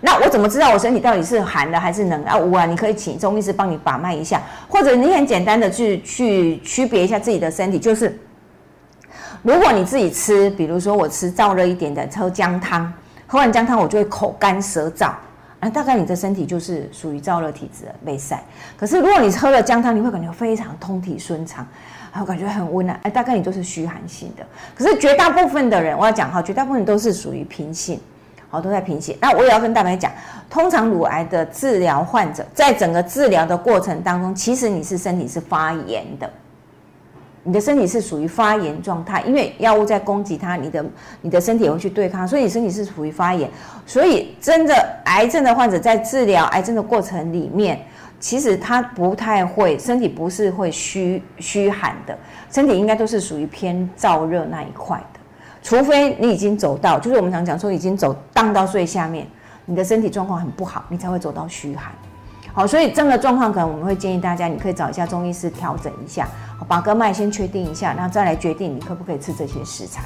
那我怎么知道我身体到底是寒的还是冷啊？我啊，你可以请中医师帮你把脉一下，或者你很简单的去去区别一下自己的身体，就是如果你自己吃，比如说我吃燥热一点的，喝姜汤，喝完姜汤我就会口干舌燥。啊，大概你的身体就是属于燥热体质的被晒。可是如果你喝了姜汤，你会感觉非常通体顺畅，还有感觉很温暖。哎，大概你就是虚寒性的。可是绝大部分的人，我要讲哈，绝大部分都是属于平性，好，都在贫血。那我也要跟大白讲，通常乳癌的治疗患者，在整个治疗的过程当中，其实你是身体是发炎的。你的身体是属于发炎状态，因为药物在攻击它，你的你的身体也会去对抗，所以你身体是属于发炎。所以真的癌症的患者在治疗癌症的过程里面，其实他不太会，身体不是会虚虚寒的，身体应该都是属于偏燥热那一块的。除非你已经走到，就是我们常讲说已经走荡到最下面，你的身体状况很不好，你才会走到虚寒。好，所以这样的状况可能我们会建议大家，你可以找一下中医师调整一下，把个脉先确定一下，然后再来决定你可不可以吃这些食材。